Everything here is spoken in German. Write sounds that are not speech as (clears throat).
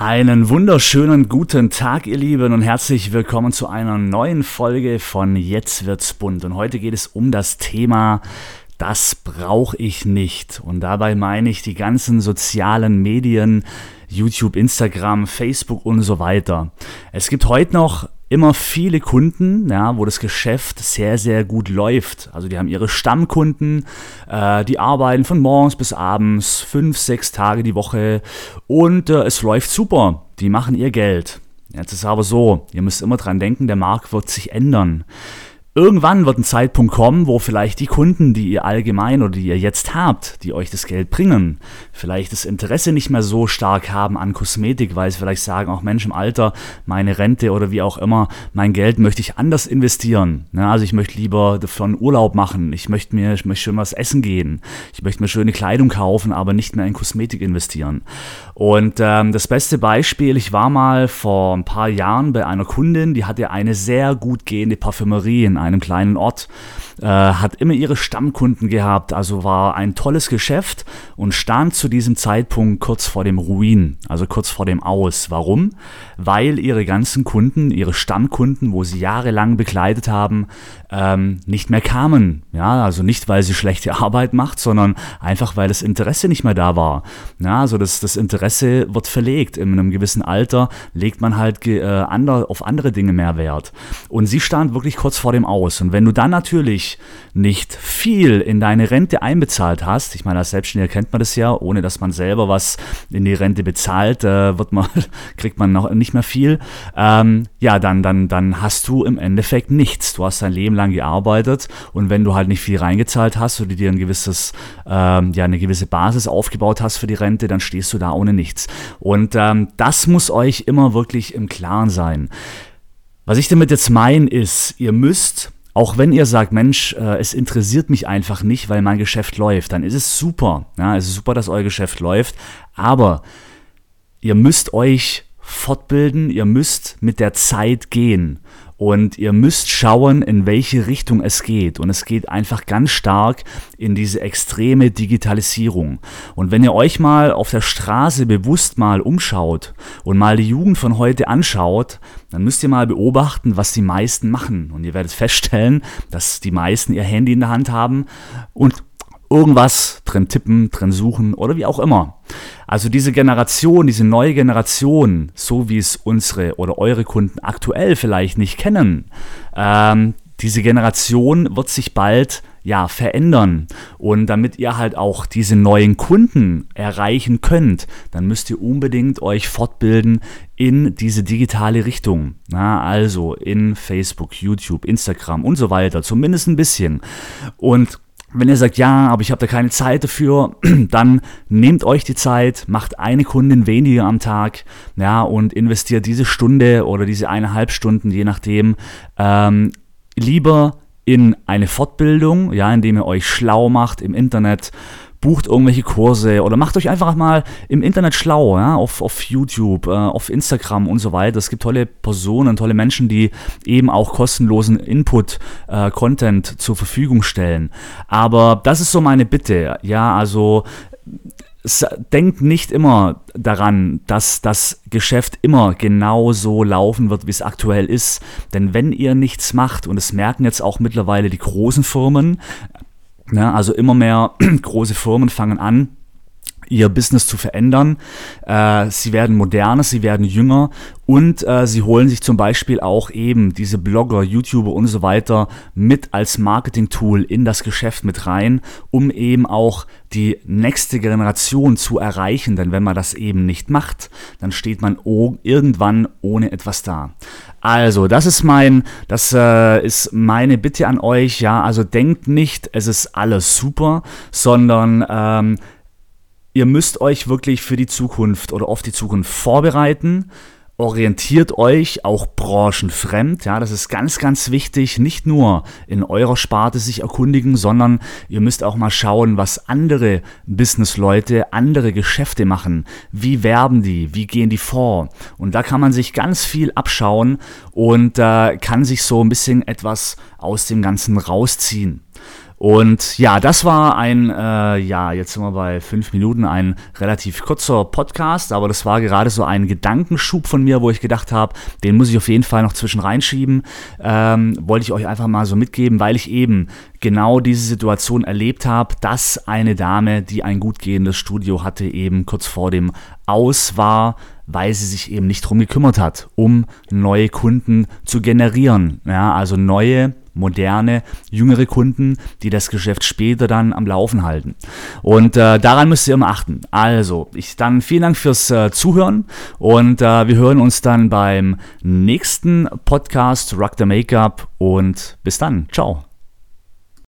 Einen wunderschönen guten Tag, ihr Lieben, und herzlich willkommen zu einer neuen Folge von Jetzt wird's bunt. Und heute geht es um das Thema das brauche ich nicht. Und dabei meine ich die ganzen sozialen Medien, YouTube, Instagram, Facebook und so weiter. Es gibt heute noch immer viele Kunden, ja, wo das Geschäft sehr, sehr gut läuft. Also die haben ihre Stammkunden, äh, die arbeiten von morgens bis abends, fünf, sechs Tage die Woche und äh, es läuft super. Die machen ihr Geld. Jetzt ist aber so, ihr müsst immer dran denken, der Markt wird sich ändern. Irgendwann wird ein Zeitpunkt kommen, wo vielleicht die Kunden, die ihr allgemein oder die ihr jetzt habt, die euch das Geld bringen, vielleicht das Interesse nicht mehr so stark haben an Kosmetik, weil sie vielleicht sagen, auch Mensch im Alter, meine Rente oder wie auch immer, mein Geld möchte ich anders investieren. Ja, also ich möchte lieber einen Urlaub machen, ich möchte mir, ich möchte schön was essen gehen, ich möchte mir schöne Kleidung kaufen, aber nicht mehr in Kosmetik investieren. Und ähm, das beste Beispiel, ich war mal vor ein paar Jahren bei einer Kundin, die hatte eine sehr gut gehende Parfümerie in einem kleinen Ort äh, hat immer ihre Stammkunden gehabt, also war ein tolles Geschäft und stand zu diesem Zeitpunkt kurz vor dem Ruin, also kurz vor dem Aus. Warum? Weil ihre ganzen Kunden, ihre Stammkunden, wo sie jahrelang begleitet haben, ähm, nicht mehr kamen. Ja, also nicht, weil sie schlechte (laughs) Arbeit macht, sondern einfach, weil das Interesse nicht mehr da war. Ja, also das, das Interesse wird verlegt. In einem gewissen Alter legt man halt äh, ander, auf andere Dinge mehr Wert. Und sie stand wirklich kurz vor dem Aus. Und wenn du dann natürlich nicht viel in deine Rente einbezahlt hast, ich meine, als Selbstständiger kennt man das ja, ohne dass man selber was in die Rente bezahlt, äh, wird man, (laughs) kriegt man noch nicht mehr viel, ähm, ja, dann, dann, dann hast du im Endeffekt nichts. Du hast dein Leben lang gearbeitet und wenn du halt nicht viel reingezahlt hast oder dir ein gewisses, ähm, ja, eine gewisse Basis aufgebaut hast für die Rente, dann stehst du da ohne nichts. Und ähm, das muss euch immer wirklich im Klaren sein. Was ich damit jetzt meine ist, ihr müsst auch wenn ihr sagt, Mensch, äh, es interessiert mich einfach nicht, weil mein Geschäft läuft, dann ist es super. Ja, es ist super, dass euer Geschäft läuft, aber ihr müsst euch fortbilden, ihr müsst mit der Zeit gehen. Und ihr müsst schauen, in welche Richtung es geht. Und es geht einfach ganz stark in diese extreme Digitalisierung. Und wenn ihr euch mal auf der Straße bewusst mal umschaut und mal die Jugend von heute anschaut, dann müsst ihr mal beobachten, was die meisten machen. Und ihr werdet feststellen, dass die meisten ihr Handy in der Hand haben und irgendwas drin tippen, drin suchen oder wie auch immer. Also diese Generation, diese neue Generation, so wie es unsere oder eure Kunden aktuell vielleicht nicht kennen, ähm, diese Generation wird sich bald ja verändern und damit ihr halt auch diese neuen Kunden erreichen könnt, dann müsst ihr unbedingt euch fortbilden in diese digitale Richtung. Na, also in Facebook, YouTube, Instagram und so weiter, zumindest ein bisschen. Und wenn ihr sagt, ja, aber ich habe da keine Zeit dafür, (clears throat) dann nehmt euch die Zeit, macht eine Kundin weniger am Tag, ja, und investiert diese Stunde oder diese eineinhalb Stunden, je nachdem, ähm, lieber in eine Fortbildung, ja, indem ihr euch schlau macht im Internet, bucht irgendwelche Kurse oder macht euch einfach mal im Internet schlau, ja, auf, auf YouTube, äh, auf Instagram und so weiter. Es gibt tolle Personen, tolle Menschen, die eben auch kostenlosen Input, äh, Content zur Verfügung stellen. Aber das ist so meine Bitte, ja, also denkt nicht immer daran, dass das Geschäft immer genau so laufen wird, wie es aktuell ist. Denn wenn ihr nichts macht, und es merken jetzt auch mittlerweile die großen Firmen, ja, also immer mehr (clears throat) große Firmen fangen an, ihr Business zu verändern. Äh, sie werden moderner, sie werden jünger und äh, sie holen sich zum Beispiel auch eben diese Blogger, YouTuber und so weiter mit als Marketing-Tool in das Geschäft mit rein, um eben auch die nächste Generation zu erreichen. Denn wenn man das eben nicht macht, dann steht man irgendwann ohne etwas da. Also, das ist mein, das äh, ist meine Bitte an euch. Ja, also denkt nicht, es ist alles super, sondern ähm, ihr müsst euch wirklich für die Zukunft oder auf die Zukunft vorbereiten orientiert euch auch branchenfremd. Ja, das ist ganz, ganz wichtig. Nicht nur in eurer Sparte sich erkundigen, sondern ihr müsst auch mal schauen, was andere Businessleute, andere Geschäfte machen. Wie werben die? Wie gehen die vor? Und da kann man sich ganz viel abschauen und äh, kann sich so ein bisschen etwas aus dem Ganzen rausziehen. Und ja, das war ein, äh, ja, jetzt sind wir bei fünf Minuten, ein relativ kurzer Podcast, aber das war gerade so ein Gedankenschub von mir, wo ich gedacht habe, den muss ich auf jeden Fall noch zwischen reinschieben. Ähm, wollte ich euch einfach mal so mitgeben, weil ich eben genau diese Situation erlebt habe, dass eine Dame, die ein gut gehendes Studio hatte, eben kurz vor dem Aus war, weil sie sich eben nicht drum gekümmert hat, um neue Kunden zu generieren. Ja, also neue moderne, jüngere Kunden, die das Geschäft später dann am Laufen halten. Und äh, daran müsst ihr immer achten. Also, ich dann vielen Dank fürs äh, Zuhören und äh, wir hören uns dann beim nächsten Podcast Rock the Makeup und bis dann. Ciao.